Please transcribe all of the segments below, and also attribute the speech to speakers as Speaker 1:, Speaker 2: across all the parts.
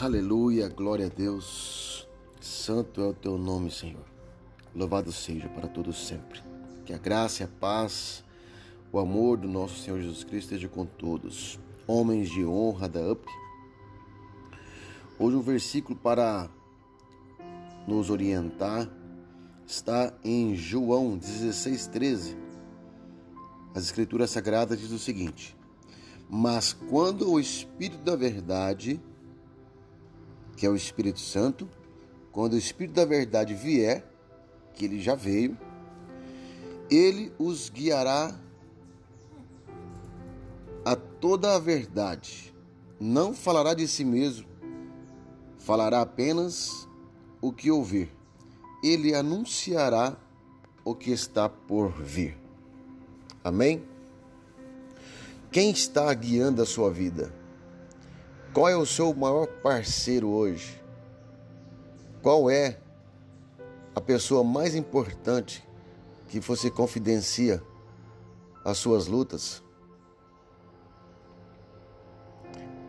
Speaker 1: Aleluia, glória a Deus. Santo é o teu nome, Senhor. Louvado seja para todos sempre. Que a graça a paz, o amor do nosso Senhor Jesus Cristo esteja com todos. Homens de honra da UP. Hoje o um versículo para nos orientar está em João 16:13. As escrituras sagradas diz o seguinte: Mas quando o Espírito da verdade que é o Espírito Santo, quando o Espírito da Verdade vier, que ele já veio, ele os guiará a toda a verdade. Não falará de si mesmo, falará apenas o que ouvir. Ele anunciará o que está por vir. Amém? Quem está guiando a sua vida? Qual é o seu maior parceiro hoje? Qual é a pessoa mais importante que você confidencia as suas lutas?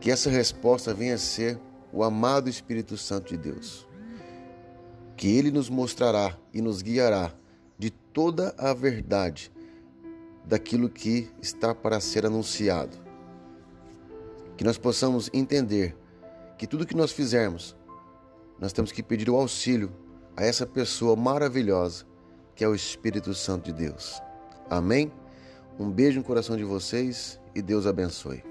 Speaker 1: Que essa resposta venha a ser o amado Espírito Santo de Deus. Que ele nos mostrará e nos guiará de toda a verdade daquilo que está para ser anunciado que nós possamos entender que tudo que nós fizermos, nós temos que pedir o auxílio a essa pessoa maravilhosa que é o Espírito Santo de Deus. Amém? Um beijo no coração de vocês e Deus abençoe.